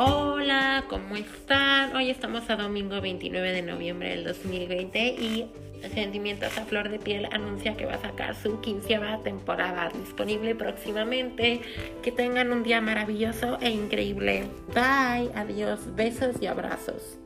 Hola, ¿cómo están? Hoy estamos a domingo 29 de noviembre del 2020 y Sentimientos a Flor de Piel anuncia que va a sacar su quinceava temporada disponible próximamente. Que tengan un día maravilloso e increíble. Bye, adiós, besos y abrazos.